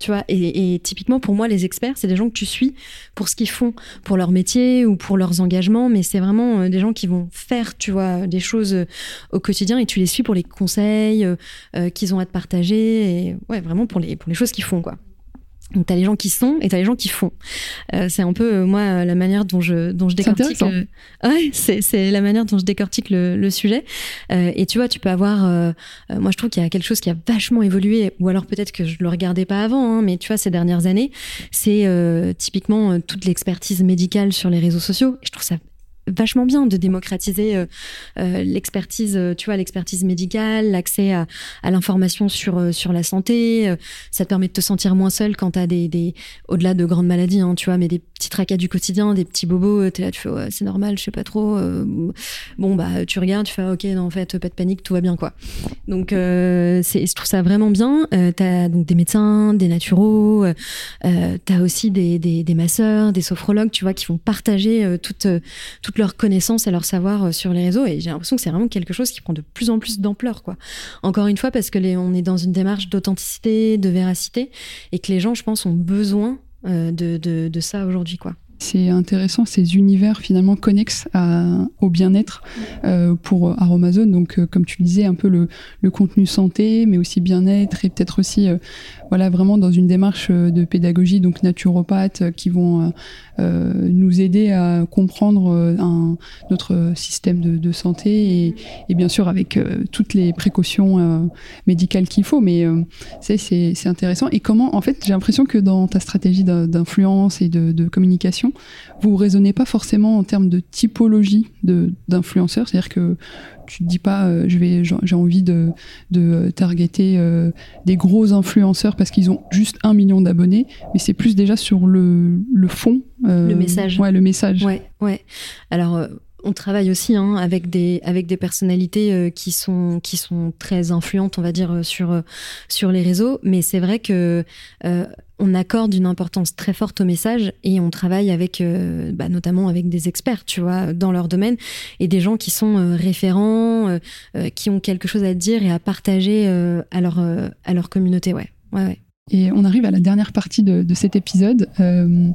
tu vois. Et, typiquement, pour moi, les experts, c'est des gens que tu suis pour ce qu'ils font, pour leur métier ou pour leurs engagements, mais c'est vraiment euh, des gens qui vont faire, tu vois, des choses euh, au quotidien et tu les suis pour les conseils euh, qu'ils ont à te partager et ouais, vraiment pour les, pour les choses qu'ils font, quoi. Donc t'as les gens qui sont et t'as les gens qui font. Euh, c'est un peu euh, moi la manière dont je dont je décortique. Euh, ouais, c'est c'est la manière dont je décortique le, le sujet. Euh, et tu vois, tu peux avoir. Euh, moi, je trouve qu'il y a quelque chose qui a vachement évolué, ou alors peut-être que je le regardais pas avant, hein, mais tu vois, ces dernières années, c'est typiquement toute l'expertise médicale sur les réseaux sociaux. Et je trouve ça vachement bien de démocratiser euh, euh, l'expertise, euh, tu vois, l'expertise médicale, l'accès à, l'information sur sur la santé. ça te permet de te sentir moins seul quand t'as des, des au-delà de grandes maladies, hein, tu vois, mais des petits tracas du quotidien, des petits bobos. T'es là, tu fais, c'est normal, je sais pas trop. bon bah, tu regardes, tu fais, ok, non, en fait, pas de panique, tout va bien, quoi. Donc, je trouve ça vraiment bien. t'as donc des médecins, des naturaux, t'as aussi des, des, des masseurs, des sophrologues, tu vois, qui vont partager toute toute leur connaissance et leur savoir euh, sur les réseaux. Et j'ai l'impression que c'est vraiment quelque chose qui prend de plus en plus d'ampleur, quoi. Encore une fois, parce que les, on est dans une démarche d'authenticité, de véracité, et que les gens, je pense, ont besoin euh, de, de, de ça aujourd'hui, quoi. C'est intéressant ces univers finalement connexes à, au bien-être euh, pour Aromazone. Donc, euh, comme tu disais, un peu le, le contenu santé, mais aussi bien-être et peut-être aussi, euh, voilà, vraiment dans une démarche euh, de pédagogie, donc naturopathes euh, qui vont nous aider à comprendre un, notre système de, de santé et, et, bien sûr avec toutes les précautions médicales qu'il faut. Mais c'est intéressant. Et comment, en fait, j'ai l'impression que dans ta stratégie d'influence et de, de communication, vous raisonnez pas forcément en termes de typologie d'influenceurs, c'est-à-dire que tu te dis pas euh, je vais j'ai envie de, de targeter euh, des gros influenceurs parce qu'ils ont juste un million d'abonnés, mais c'est plus déjà sur le, le fond. Euh, le message. Ouais, le message. Ouais, ouais. Alors on travaille aussi hein, avec des avec des personnalités euh, qui sont qui sont très influentes, on va dire euh, sur euh, sur les réseaux. Mais c'est vrai que on accorde une importance très forte au message et on travaille avec bah, notamment avec des experts, tu vois, dans leur domaine et des gens qui sont référents, qui ont quelque chose à dire et à partager à leur à leur communauté. Ouais, ouais, ouais. Et on arrive à la dernière partie de, de cet épisode. Euh,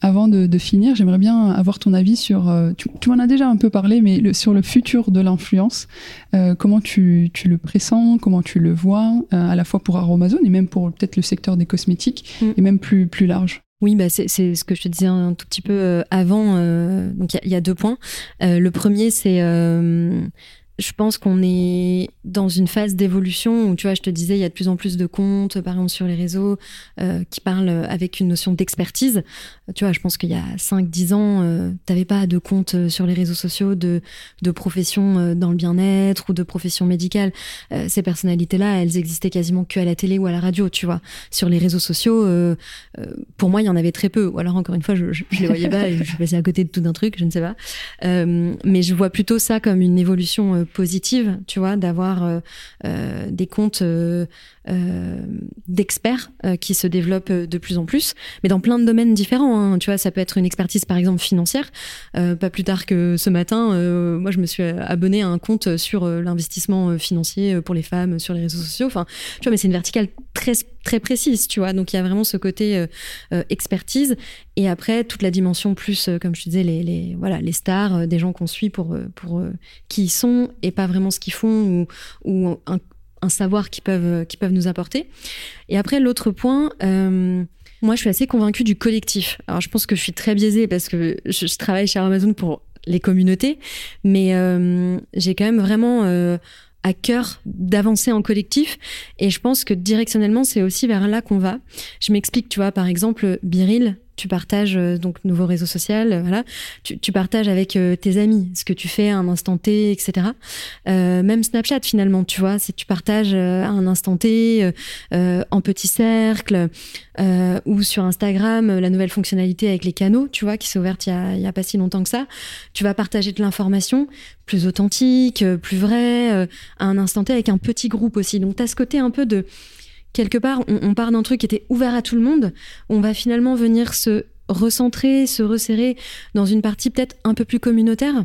avant de, de finir, j'aimerais bien avoir ton avis sur. Euh, tu, tu m'en as déjà un peu parlé, mais le, sur le futur de l'influence. Euh, comment tu, tu, le pressens Comment tu le vois euh, À la fois pour Aromazone et même pour peut-être le secteur des cosmétiques mm. et même plus, plus large. Oui, bah c'est ce que je te disais un tout petit peu avant. donc il y, y, a deux points. le premier, c'est je pense qu'on est dans une phase d'évolution où, tu vois, je te disais, il y a de plus en plus de comptes, par exemple, sur les réseaux, euh, qui parlent avec une notion d'expertise. Tu vois, je pense qu'il y a 5-10 ans, euh, t'avais pas de compte euh, sur les réseaux sociaux de, de profession euh, dans le bien-être ou de profession médicale. Euh, ces personnalités-là, elles existaient quasiment que à la télé ou à la radio, tu vois. Sur les réseaux sociaux, pour moi, il y en avait très peu. Ou alors, encore une fois, je, je, je les voyais pas et je passais à côté de tout d'un truc, je ne sais pas. mais je vois plutôt ça comme une évolution positive, tu vois, d'avoir euh, euh, des comptes euh, d'experts euh, qui se développent de plus en plus, mais dans plein de domaines différents. Hein. Tu vois, ça peut être une expertise, par exemple, financière. pas plus tard que ce matin, moi, je me suis abonné à un compte sur l'investissement financier pour les femmes sur les réseaux sociaux. Enfin, tu vois, mais c'est une verticale très très précise, tu vois. Donc il y a vraiment ce côté expertise et après toute la dimension plus, comme je te disais, les, les voilà les stars, des gens qu'on suit pour pour qui ils sont et pas vraiment ce qu'ils font ou, ou un, un, savoir qu'ils peuvent, qu'ils peuvent nous apporter. Et après, l'autre point, euh, moi, je suis assez convaincue du collectif. Alors, je pense que je suis très biaisée parce que je, je travaille chez Amazon pour les communautés, mais euh, j'ai quand même vraiment euh, à cœur d'avancer en collectif et je pense que directionnellement c'est aussi vers là qu'on va. Je m'explique, tu vois, par exemple, Biril, tu partages euh, donc nouveau réseau social, euh, voilà, tu, partages avec euh, tes amis ce que tu fais à un instant T, etc. Même Snapchat finalement, tu vois, si tu partages à un instant T en petit cercle ou sur Instagram la nouvelle fonctionnalité avec les canaux, tu vois, qui s'est ouverte il y, a, a pas si longtemps que ça, tu vas partager de l'information plus authentique, plus vrai, à un instant T avec un petit groupe aussi. Donc tu as ce côté un peu de quelque part, on, on part d'un truc qui était ouvert à tout le monde. On va finalement venir se recentrer, se resserrer dans une partie peut-être un peu plus communautaire.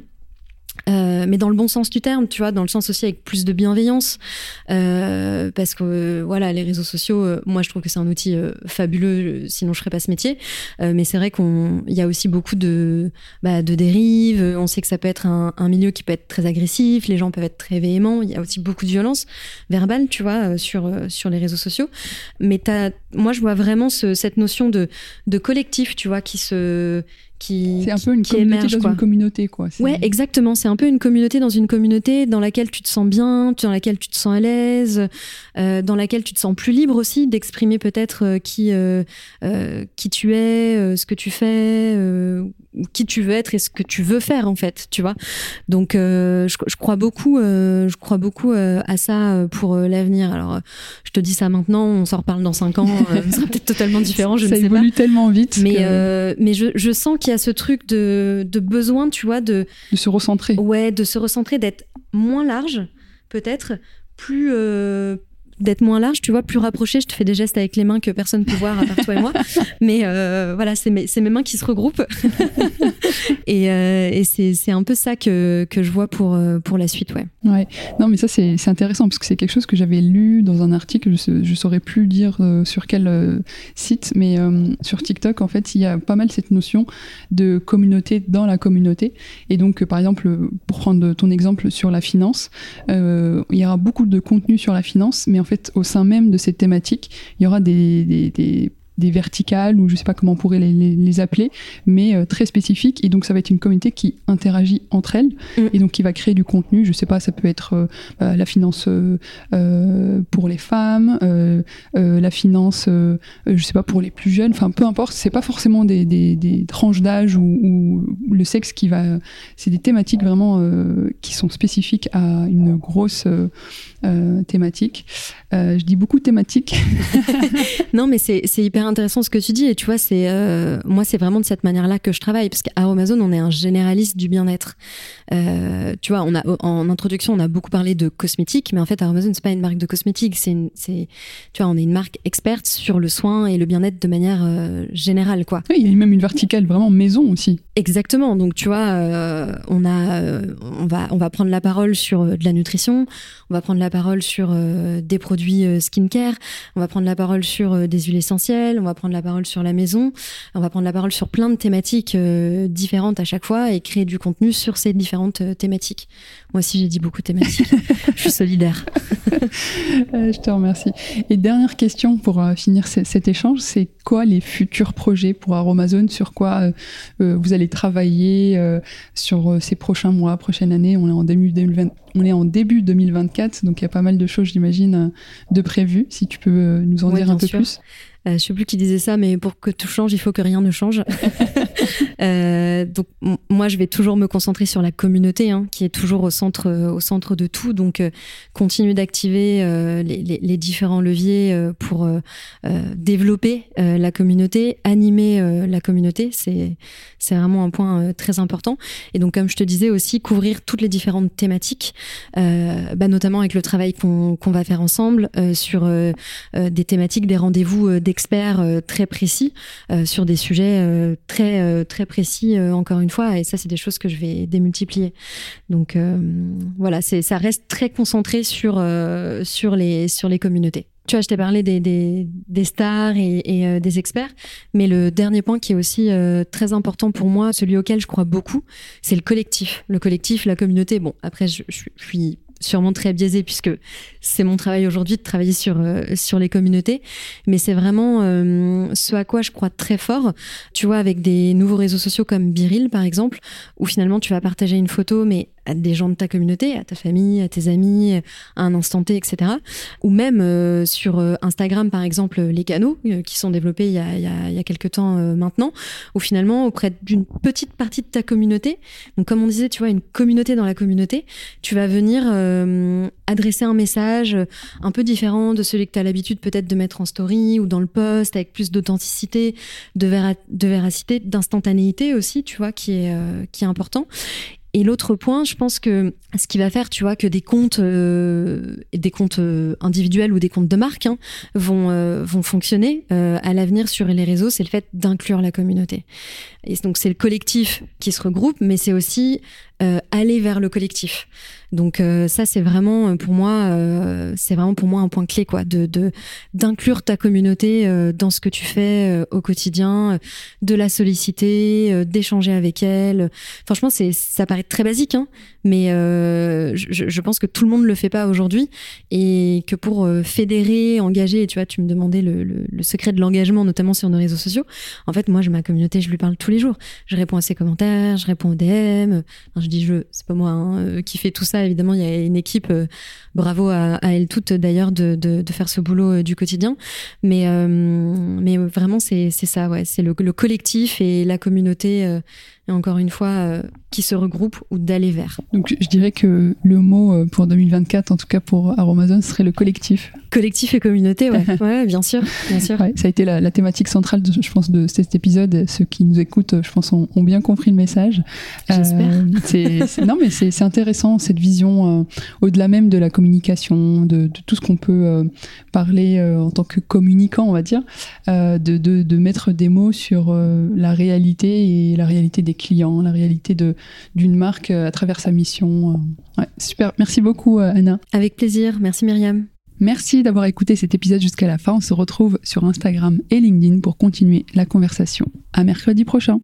Euh, mais dans le bon sens du terme, tu vois, dans le sens aussi avec plus de bienveillance, euh, parce que euh, voilà, les réseaux sociaux, moi je trouve que c'est un outil fabuleux, sinon je ferais pas ce métier. mais c'est vrai qu'on, il y a aussi beaucoup de, bah, de dérives. On sait que ça peut être un, milieu qui peut être très agressif, les gens peuvent être très véhéments. Il y a aussi beaucoup de violence verbale, tu vois, sur sur les réseaux sociaux. Mais moi je vois vraiment ce, cette notion de de collectif, tu vois, qui se c'est un peu une communauté dans une communauté, quoi. Ouais, exactement. C'est un peu une communauté dans une communauté dans laquelle tu te sens bien, dans laquelle tu te sens à l'aise, euh, dans laquelle tu te sens plus libre aussi d'exprimer peut-être euh, qui euh, qui tu es, ce que tu fais, qui tu veux être et ce que tu veux faire en fait, tu vois. Donc je, je, crois beaucoup, je crois beaucoup à ça pour l'avenir. Alors je te dis ça maintenant, on s'en reparle dans cinq ans, ça sera peut-être totalement différent. Je ça ne sais évolue tellement vite. Mais que... mais je, je sens qu'il y a ce truc de, de besoin, tu vois, de de se recentrer. Ouais, de se recentrer, d'être moins large peut-être, plus euh, d'être moins large, tu vois, plus rapproché. Je te fais des gestes avec les mains que personne peut voir à part toi et moi. Mais euh, voilà, c'est mes, mes, mains qui se regroupent. et, euh, et c'est un peu ça que, que je vois pour, euh, pour la suite, ouais. Ouais, non, mais ça, c'est intéressant parce que c'est quelque chose que j'avais lu dans un article. Je, je saurais plus dire euh, sur quel site, mais sur TikTok, en fait, il y a pas mal cette notion de communauté dans la communauté. Et donc, par exemple, pour prendre ton exemple sur la finance, il y aura beaucoup de contenu sur la finance, mais en fait, au sein même de cette thématique, il y aura des, des, des des verticales ou je sais pas comment on pourrait les, les, appeler, mais euh, très spécifiques. Et donc ça va être une communauté qui interagit entre elles mm. et donc qui va créer du contenu. Je sais pas, ça peut être euh, bah, la finance euh, pour les femmes, la finance, je sais pas pour les plus jeunes. Enfin, peu importe. C'est pas forcément des, des, des tranches d'âge ou, le sexe qui va. C'est des thématiques vraiment qui sont spécifiques à une grosse thématique. je dis beaucoup thématique. non, mais c'est hyper intéressant ce que tu dis et tu vois, c'est euh, moi c'est vraiment de cette manière-là que je travaille parce qu'à Amazon on est un généraliste du bien-être. Euh, tu vois, on a en introduction on a beaucoup parlé de cosmétiques, mais en fait Amazon c'est pas une marque de cosmétiques, c'est tu vois on est une marque experte sur le soin et le bien-être de manière euh, générale quoi. Oui, il y a même une verticale vraiment maison aussi. Exactement. Donc tu vois, euh, on a on va on va prendre la parole sur de la nutrition, on va prendre la parole sur des produits skincare, on va prendre la parole sur des huiles essentielles. On va prendre la parole sur la maison, on va prendre la parole sur plein de thématiques euh, différentes à chaque fois et créer du contenu sur ces différentes euh, thématiques. Moi aussi, j'ai dit beaucoup thématiques. je suis solidaire. Euh, je te remercie. Et dernière question pour finir cet échange, c'est quoi les futurs projets pour Aromazone? Sur quoi vous allez travailler sur ces prochains mois, prochaine année On est en début 2020 on est en début 2024, donc il y a pas mal de choses, j'imagine, de prévues. Si tu peux nous en dire un peu plus. Euh, je sais plus qui disait ça, mais pour que tout change, il faut que rien ne change. euh, donc moi, je vais toujours me concentrer sur la communauté, hein, qui est toujours au centre, au centre de tout. Donc euh, continuer d'activer les, les, les, différents leviers pour développer la communauté, animer la communauté, c'est c'est vraiment un point très important. Et donc comme je te disais aussi, couvrir toutes les différentes thématiques, bah, notamment avec le travail qu'on qu'on va faire ensemble sur des thématiques, des rendez-vous, des experts euh, très précis euh, sur des sujets euh, très très précis encore une fois et ça c'est des choses que je vais démultiplier donc voilà c'est ça reste très concentré sur sur les sur les communautés tu vois, je t'ai parlé des, des, stars et, des experts, mais le dernier point qui est aussi très important pour moi, celui auquel je crois beaucoup, c'est le collectif. Le collectif, la communauté. Bon, après, je suis sûrement très biaisé puisque c'est mon travail aujourd'hui de travailler sur euh, sur les communautés. Mais c'est vraiment euh, ce à quoi je crois très fort tu vois avec des nouveaux réseaux sociaux comme Biril par exemple où finalement tu vas partager une photo mais à des gens de ta communauté, à ta famille, à tes amis, à un instant T, etc. Ou même euh, sur euh, Instagram, par exemple, les canaux euh, qui sont développés il y a, il y a, il y a quelques temps maintenant, où finalement, auprès d'une petite partie de ta communauté, donc comme on disait, tu vois, une communauté dans la communauté, tu vas venir adresser un message un peu différent de celui que tu as l'habitude peut-être de mettre en story ou dans le post, avec plus d'authenticité, de, véra de véracité, d'instantanéité aussi, tu vois, qui est, qui est important. Et l'autre point, je pense que ce qui va faire, tu vois, que des comptes, euh, des comptes euh, individuels ou des comptes de marque hein, vont euh, vont fonctionner euh, à l'avenir sur les réseaux, c'est le fait d'inclure la communauté. Et donc c'est le collectif qui se regroupe, mais c'est aussi aller vers le collectif. Donc ça c'est vraiment pour moi c'est vraiment pour moi un point clé quoi de d'inclure ta communauté dans ce que tu fais au quotidien, de la solliciter, d'échanger avec elle. Franchement c'est ça paraît très basique hein, mais je, je, pense que tout le monde le fait pas aujourd'hui et que pour fédérer, engager, tu vois tu me demandais le, le secret de l'engagement notamment sur nos réseaux sociaux. En fait moi je ma communauté je lui parle tous les jours. Je réponds à ses commentaires, je réponds aux DM. je dis je, c'est pas moi hein, euh, qui fait tout ça. Évidemment, il y a une équipe. Euh, bravo à, à elles toutes d'ailleurs de, de, de, faire ce boulot euh, du quotidien. Mais, mais vraiment, c'est, c'est ça, ouais. C'est le, le, collectif et la communauté et encore une fois, euh, qui se regroupent ou d'aller vers. Donc je dirais que le mot euh, pour 2024, en tout cas pour Aromazone, serait le collectif. Collectif et communauté, ouais, ouais bien sûr. Bien sûr. Ouais, ça a été la, thématique centrale, je pense, de cet épisode. Ceux qui nous écoutent, je pense, ont, bien compris le message. J'espère. Euh, non, mais c'est intéressant, cette vision, euh, au-delà même de la communication, de, de tout ce qu'on peut parler en tant que communicant, on va dire, de, de, de, mettre des mots sur la réalité et la réalité des clients, la réalité d'une marque euh, à travers sa mission. Euh. super. Merci beaucoup, euh, Anna. Avec plaisir. Merci, Myriam. Merci d'avoir écouté cet épisode jusqu'à la fin. On se retrouve sur Instagram et LinkedIn pour continuer la conversation. À mercredi prochain.